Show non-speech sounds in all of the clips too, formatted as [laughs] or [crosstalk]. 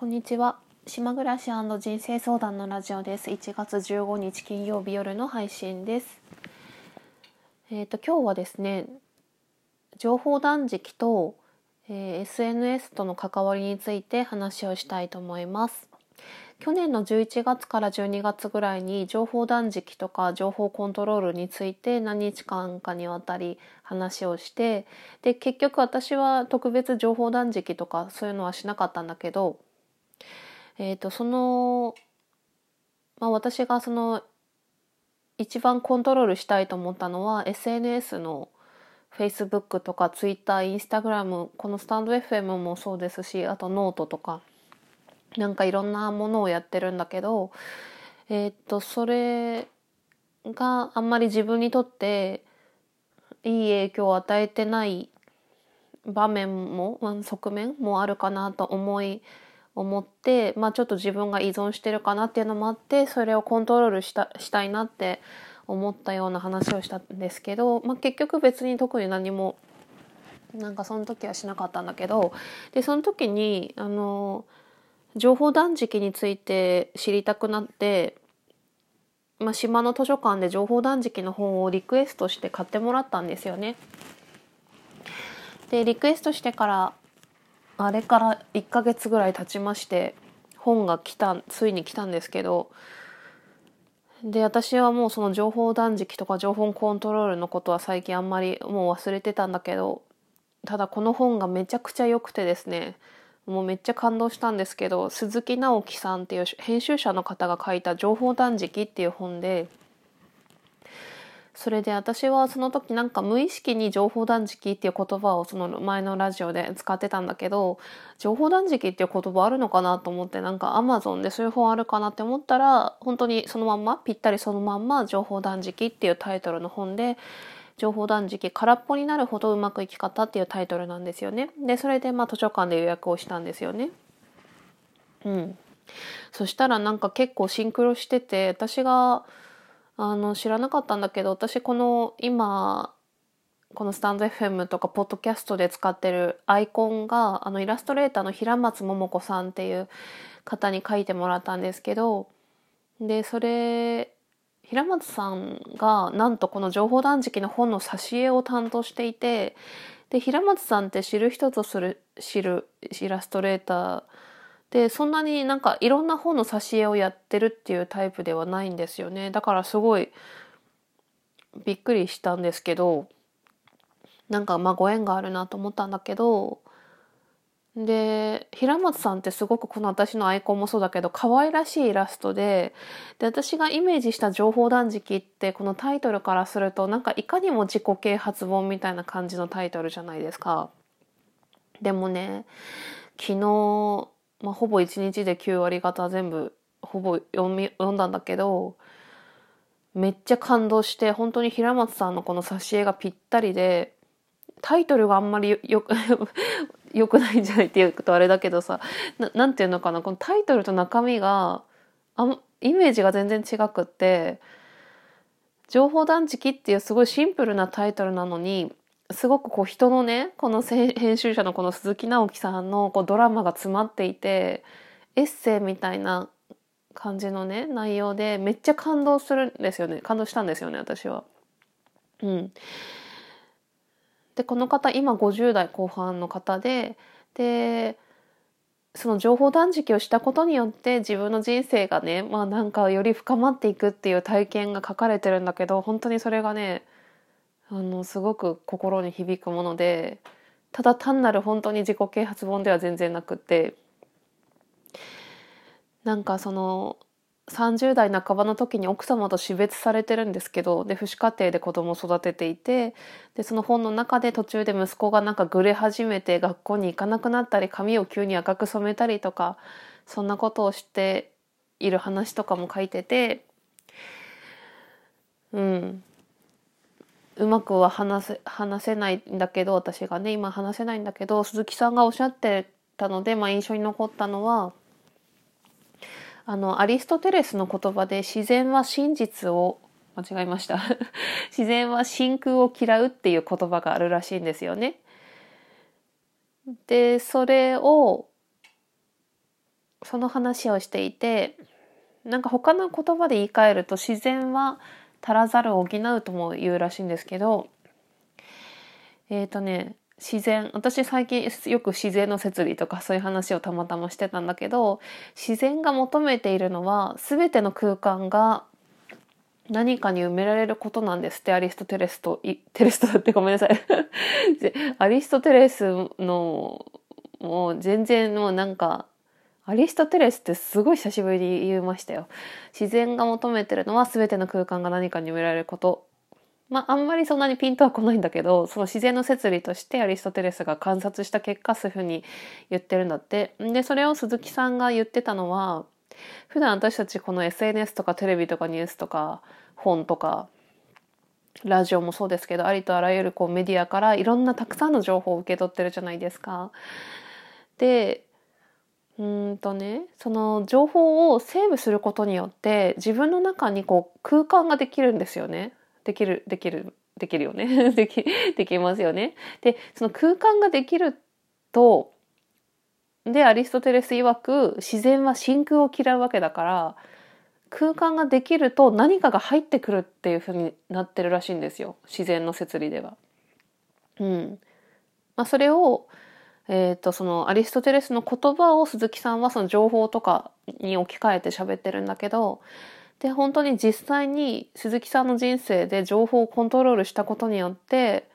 こんにちは。島暮らし人生相談のラジオです。1月15日金曜日夜の配信です。えっ、ー、と今日はですね、情報断食と、えー、SNS との関わりについて話をしたいと思います。去年の11月から12月ぐらいに情報断食とか情報コントロールについて何日間かにわたり話をしてで結局私は特別情報断食とかそういうのはしなかったんだけどえっ、ー、と、その、まあ私がその、一番コントロールしたいと思ったのは SNS の Facebook とか Twitter、Instagram、このスタンド FM もそうですし、あとノートとか、なんかいろんなものをやってるんだけど、えっ、ー、と、それがあんまり自分にとっていい影響を与えてない場面も、側面もあるかなと思い思って、まあ、ちょっと自分が依存してるかなっていうのもあってそれをコントロールしたしたいなって思ったような話をしたんですけど、まあ、結局別に特に何もなんかその時はしなかったんだけどでその時にあの情報断食について知りたくなって、まあ、島の図書館で情報断食の本をリクエストして買ってもらったんですよね。でリクエストしてからあれから1ヶ月ぐらい経ちまして本が来たついに来たんですけどで私はもうその情報断食とか情報コントロールのことは最近あんまりもう忘れてたんだけどただこの本がめちゃくちゃ良くてですねもうめっちゃ感動したんですけど鈴木直樹さんっていう編集者の方が書いた「情報断食」っていう本でそれで私はその時なんか無意識に情報断食っていう言葉をその前のラジオで使ってたんだけど情報断食っていう言葉あるのかなと思ってなんかアマゾンでそういう本あるかなって思ったら本当にそのまんまぴったりそのまんま情報断食っていうタイトルの本で情報断食空っぽになるほどうまくいき方っていうタイトルなんですよね。でそれでまあ図書館で予約をしたんですよね。うん。そしたらなんか結構シンクロしてて私があの知らなかったんだけど私この今このスタンド FM とかポッドキャストで使ってるアイコンがあのイラストレーターの平松桃子さんっていう方に書いてもらったんですけどでそれ平松さんがなんとこの情報断食の本の挿絵を担当していてで平松さんって知る人ぞする知るイラストレーターでそんなになんかいろんな本の挿絵をやってるっていうタイプではないんですよねだからすごいびっくりしたんですけどなんかまあご縁があるなと思ったんだけどで平松さんってすごくこの私のアイコンもそうだけど可愛らしいイラストでで私がイメージした情報断食ってこのタイトルからするとなんかいかにも自己啓発本みたいな感じのタイトルじゃないですか。でもね昨日まあ、ほぼ1日で9割方全部ほぼ読み読んだんだけどめっちゃ感動して本当に平松さんのこの挿絵がぴったりでタイトルがあんまりよくよ [laughs] くないんじゃないっていうとあれだけどさななんていうのかなこのタイトルと中身があイメージが全然違くって情報断食っていうすごいシンプルなタイトルなのにすごくこう人のねこの編集者のこの鈴木直樹さんのこうドラマが詰まっていてエッセイみたいな感じのね内容でめっちゃ感動するんですよね感動したんですよね私は。うん、でこの方今50代後半の方ででその情報断食をしたことによって自分の人生がねまあなんかより深まっていくっていう体験が書かれてるんだけど本当にそれがねあのすごく心に響くものでただ単なる本当に自己啓発本では全然なくてなんかその30代半ばの時に奥様と死別されてるんですけどで父子家庭で子供を育てていてでその本の中で途中で息子がなんかぐれ始めて学校に行かなくなったり髪を急に赤く染めたりとかそんなことをしている話とかも書いててうん。うまくは話せ話せないんだけど私がね今話せないんだけど鈴木さんがおっしゃってたので、まあ、印象に残ったのはあのアリストテレスの言葉で自然は真実を間違えました [laughs] 自然は真空を嫌うっていう言葉があるらしいんですよね。でそれをその話をしていてなんか他の言葉で言い換えると自然は足らざるを補うとも言うらしいんですけどえっ、ー、とね自然私最近よく自然の摂理とかそういう話をたまたましてたんだけど自然が求めているのは全ての空間が何かに埋められることなんですってアリストテレスと [laughs] テレスとだってごめんなさい。[laughs] アリストテレスのもう全然もうなんかアリストテレスってすごい久しぶりに言いましたよ。自然が求めてるのは全ての空間が何かに埋められること。まああんまりそんなにピントは来ないんだけどその自然の摂理としてアリストテレスが観察した結果そういうふうに言ってるんだって。でそれを鈴木さんが言ってたのは普段私たちこの SNS とかテレビとかニュースとか本とかラジオもそうですけどありとあらゆるこうメディアからいろんなたくさんの情報を受け取ってるじゃないですか。でうんとねその情報をセーブすることによって自分の中にこう空間ができるんですよね。できるできるできるよね [laughs] できできますよね。でその空間ができるとでアリストテレス曰く自然は真空を嫌うわけだから空間ができると何かが入ってくるっていうふうになってるらしいんですよ自然の摂理では。うんまあ、それをえーと、そのアリストテレスの言葉を鈴木さんはその情報とかに置き換えて喋ってるんだけどで本当に実際に鈴木さんの人生で情報をコントロールしたことによって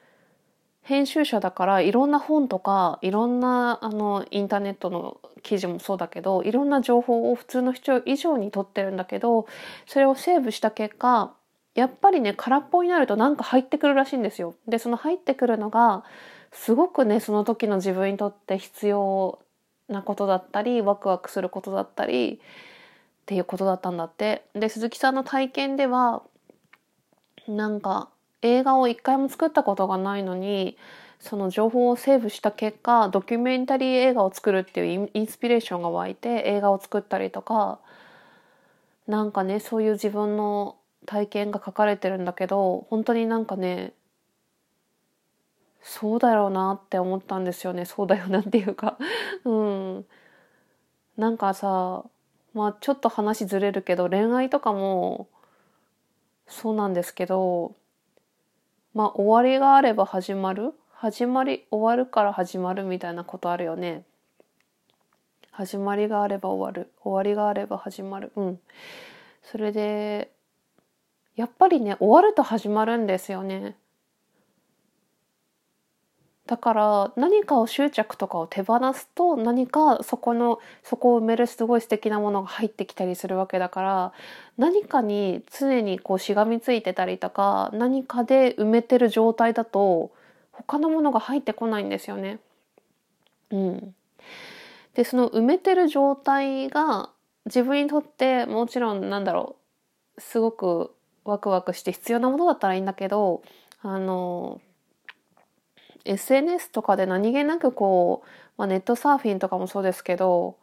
編集者だからいろんな本とかいろんなあのインターネットの記事もそうだけどいろんな情報を普通の人以上に取ってるんだけどそれをセーブした結果やっぱりね空っぽになるとなんか入ってくるらしいんですよ。でその入ってくるのがすごくねその時の自分にとって必要なことだったりワクワクすることだったりっていうことだったんだって。で鈴木さんの体験ではなんか映画を一回も作ったことがないのにその情報をセーブした結果ドキュメンタリー映画を作るっていうインスピレーションが湧いて映画を作ったりとかなんかねそういう自分の体験が書かれてるんだけど本当になんかねそうだろうなって思ったんですよね。そうだよなっていうか。[laughs] うん。なんかさまあちょっと話ずれるけど恋愛とかもそうなんですけどまあ終わりがあれば始まる？始まり終わるから始まるみたいなことあるよね。始まりがあれば終わる。終わりがあれば始まる。うん。それでやっぱりね終わると始まるんですよね。だから何かを執着とかを手放すと何かそこのそこを埋めるすごい素敵なものが入ってきたりするわけだから何かに常にこうしがみついてたりとか何かで埋めてる状態だと他のものが入ってこないんですよね。うん、でその埋めてる状態が自分にとってもちろんなんだろうすごくワクワクして必要なものだったらいいんだけどあの SNS とかで何気なくこう、まあ、ネットサーフィンとかもそうですけど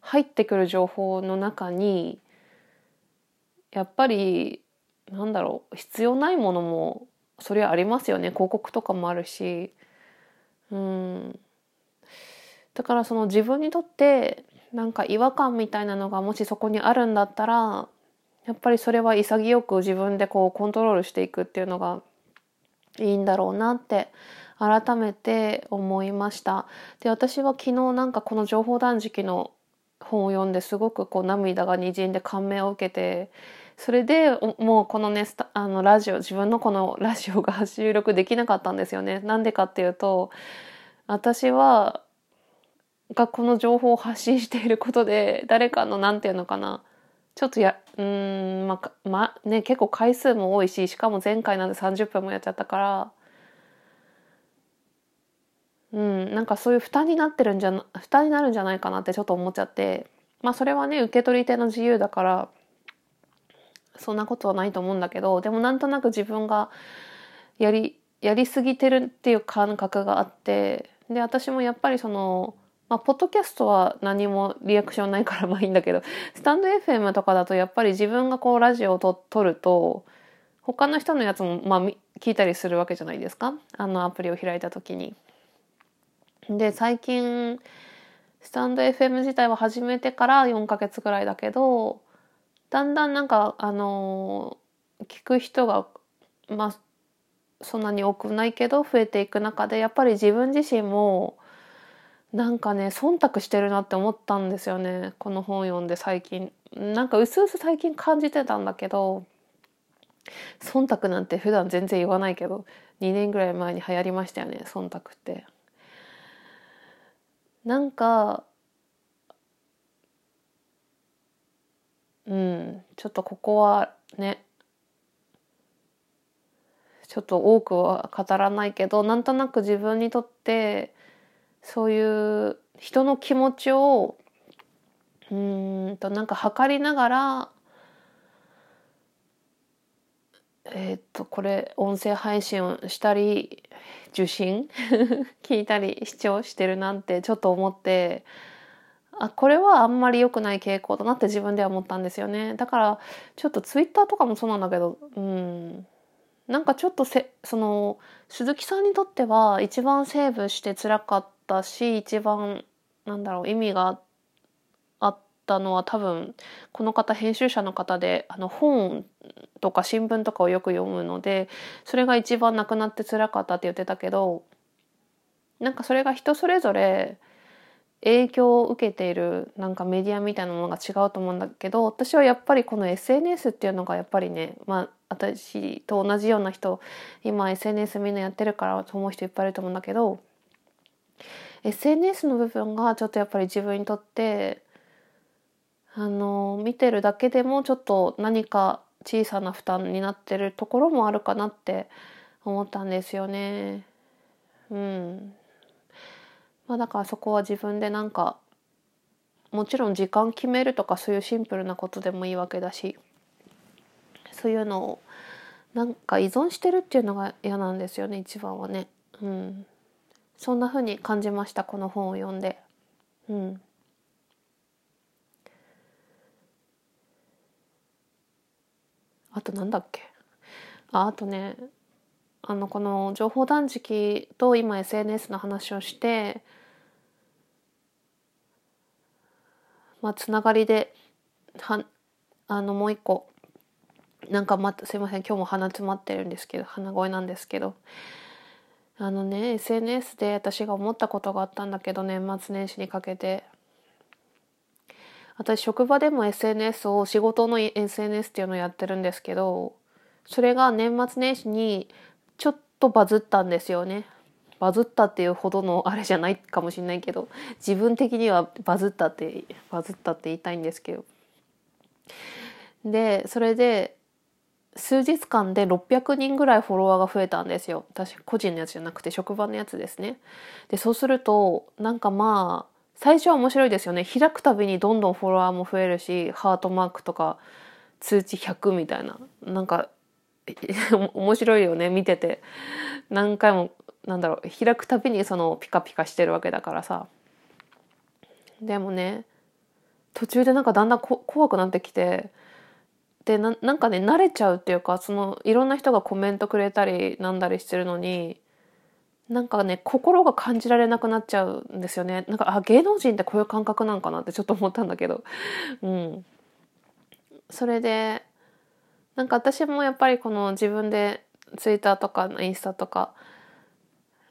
入ってくる情報の中にやっぱりなんだろう必要ないものもそれはありますよね。広告とかもあるし。うん。だからその自分にとってなんか違和感みたいなのがもしそこにあるんだったらやっぱりそれは潔く自分でこうコントロールしていくっていうのがいいんだろうなって改めて思いました。で私は昨日なんかこの情報断食の本を読んですごくこう涙がにじんで感銘を受けてそれでもうこのねあのラジオ自分のこの [laughs] ラジオが [laughs] 収録できなかったんですよね。なんでかっていうと私はがこの情報を発信していることで誰かの何て言うのかなちょっとやうんまあ、まね結構回数も多いししかも前回なんで30分もやっちゃったからうん、なんかそういう負担になってるんじゃ負担になるんじゃないかなってちょっと思っちゃってまあそれはね受け取り手の自由だからそんなことはないと思うんだけどでもなんとなく自分がやりやりすぎてるっていう感覚があってで私もやっぱりそのまあ、ポッドキャストは何もリアクションないから [laughs] まあいいんだけどスタンド FM とかだとやっぱり自分がこうラジオをと撮ると他の人のやつもまあ聞いたりするわけじゃないですかあのアプリを開いた時に。で最近スタンド FM 自体は始めてから4ヶ月ぐらいだけどだんだんなんかあの聞く人がまあそんなに多くないけど増えていく中でやっぱり自分自身もなんかね忖度してるなって思ったんですよね。この本読んで最近。なんか薄々最近感じてたんだけど忖度なんて普段全然言わないけど2年ぐらい前に流行りましたよね忖度って。なんかうんちょっとここはねちょっと多くは語らないけどなんとなく自分にとってそういう人の気持ちをうんとなんか測りながらえっ、とこれ音声配信をしたり受信？[laughs] 聞いたり視聴してるなんてちょっと思ってあこれはあんまり良くない傾向だなって自分では思ったんですよね。だからちょっとツイッターとかもそうなんだけどうん。なんかちょっとせその鈴木さんにとっては一番セーブして辛かったし一番なんだろう意味があってたのは多分この方編集者の方であの本とか新聞とかをよく読むのでそれが一番なくなって辛かったって言ってたけどなんかそれが人それぞれ影響を受けているなんかメディアみたいなものが違うと思うんだけど私はやっぱりこの SNS っていうのがやっぱりねまあ私と同じような人今 SNS みんなやってるからと思う人いっぱいいると思うんだけど SNS の部分がちょっとやっぱり自分にとってあの見てるだけでもちょっと何か小さな負担になってるところもあるかなって思ったんですよね。うん。まあだからそこは自分でなんかもちろん時間決めるとかそういうシンプルなことでもいいわけだしそういうのをなんか依存してるっていうのが嫌なんですよね一番はね。うん、そんな風に感じましたこの本を読んで。うん、あとなんだっけ？ああとねあのこの情報断食と今 SNS の話をしてまあつながりではあのもう一個なんかまたすいません今日も鼻詰まってるんですけど鼻声なんですけどあのね SNS で私が思ったことがあったんだけど年末年始にかけて私職場でも SNS を仕事の SNS っていうのをやってるんですけどそれが年末年始にちょっとバズったんですよね。バズったっていうほどのあれじゃないかもしれないけど自分的にはバズったってバズったって言いたいんですけど。でそれで数日間で600人ぐらいフォロワーが増えたんですよ。私個人のやつじゃなくて職場のやつですね。でそうするとなんかまあ最初は面白いですよね。開くたびにどんどんフォロワーも増えるしハートマークとか通知100みたいな。なんか [laughs] 面白いよね。見てて。何回もなんだろう。開くたびにそのピカピカしてるわけだからさ。でもね途中でなんかだんだん怖くなってきて。でななんかね慣れちゃうっていうかそのいろんな人がコメントくれたりなんだりしてるのになんかね心が感じられなくなっちゃうんですよね。なんかあ芸能人ってこういう感覚なんかなってちょっと思ったんだけど。[laughs] うん。それでなんか私もやっぱりこの自分でツイッターとかインスタとか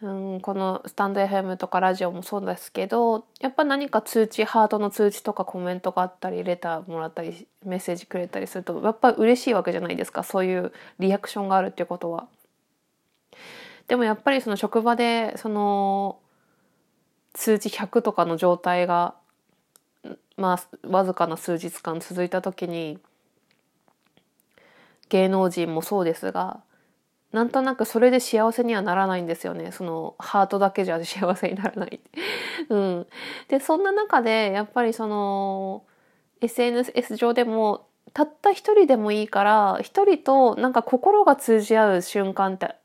うん、このスタンド FM とかラジオもそうですけどやっぱ何か通知ハートの通知とかコメントがあったりレターもらったりメッセージくれたりするとやっぱ嬉しいわけじゃないですか。そういうリアクションがあるっていうことは。でもやっぱりその職場でその通知100とかの状態がまあわずかな数日間続いた時に芸能人もそうですがなんとなくそれで幸せにはならないんですよね。そのハートだけじゃ幸せにならない。[laughs] うん。で、そんな中で、やっぱりその、SNS 上でも、たった一人でもいいから、一人となんか心が通じ合う瞬間って、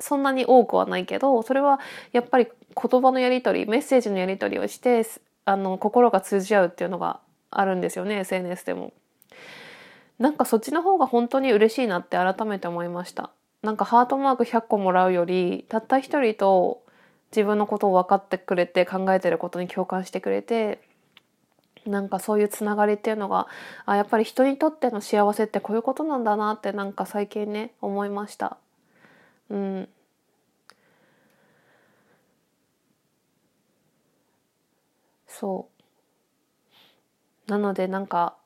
そんなに多くはないけど、それはやっぱり言葉のやり取り、メッセージのやり取りをして、あの、心が通じ合うっていうのがあるんですよね、SNS でも。なんかそっちの方が本当に嬉しいなって改めて思いました。なんかハートマーク100個もらうよりたった一人と自分のことを分かってくれて考えてることに共感してくれてなんかそういうつながりっていうのがあやっぱり人にとっての幸せってこういうことなんだなってなんか最近ね思いました。うん。そう。なのでなんか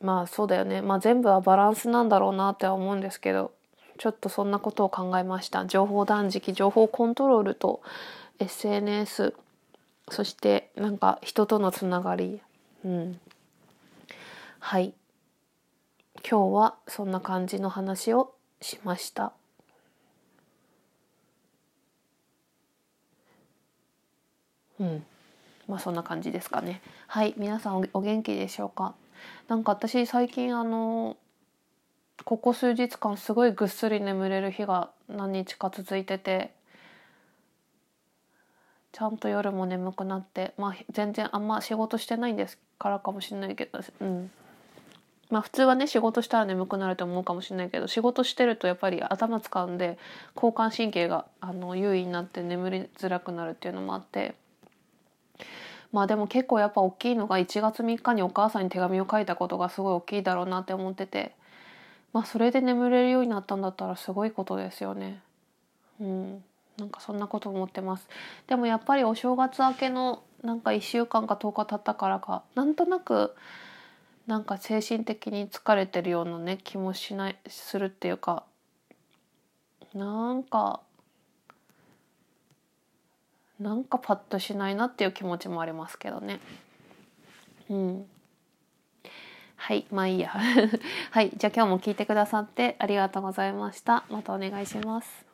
まあそうだよね。まあ全部はバランスなんだろうなっては思うんですけどちょっとそんなことを考えました。情報断食情報コントロールと SNS そしてなんか人とのつながり。うん。はい。今日はそんな感じの話をしました。うん。まあそんな感じですかね。はい。皆さんお元気でしょうか？なんか私最近あのここ数日間すごいぐっすり眠れる日が何日か続いててちゃんと夜も眠くなってまあ全然あんま仕事してないんですからかもしれないけどうん。まあ普通はね仕事したら眠くなると思うかもしれないけど仕事してるとやっぱり頭使うんで交感神経があの優位になって眠りづらくなるっていうのもあってまあでも結構やっぱ大きいのが1月3日にお母さんに手紙を書いたことがすごい大きいだろうなって思っててまあそれで眠れるようになったんだったらすごいことですよね。うん、なんかそんなこと思ってます。でもやっぱりお正月明けのなんか1週間か10日経ったからかなんとなくなんか精神的に疲れてるようなね気もしないするっていうかなんかなんかパッとしないなっていう気持ちもありますけどね。うん。はい、まあいいや。[laughs] はい、じゃあ今日も聞いてくださってありがとうございました。またお願いします。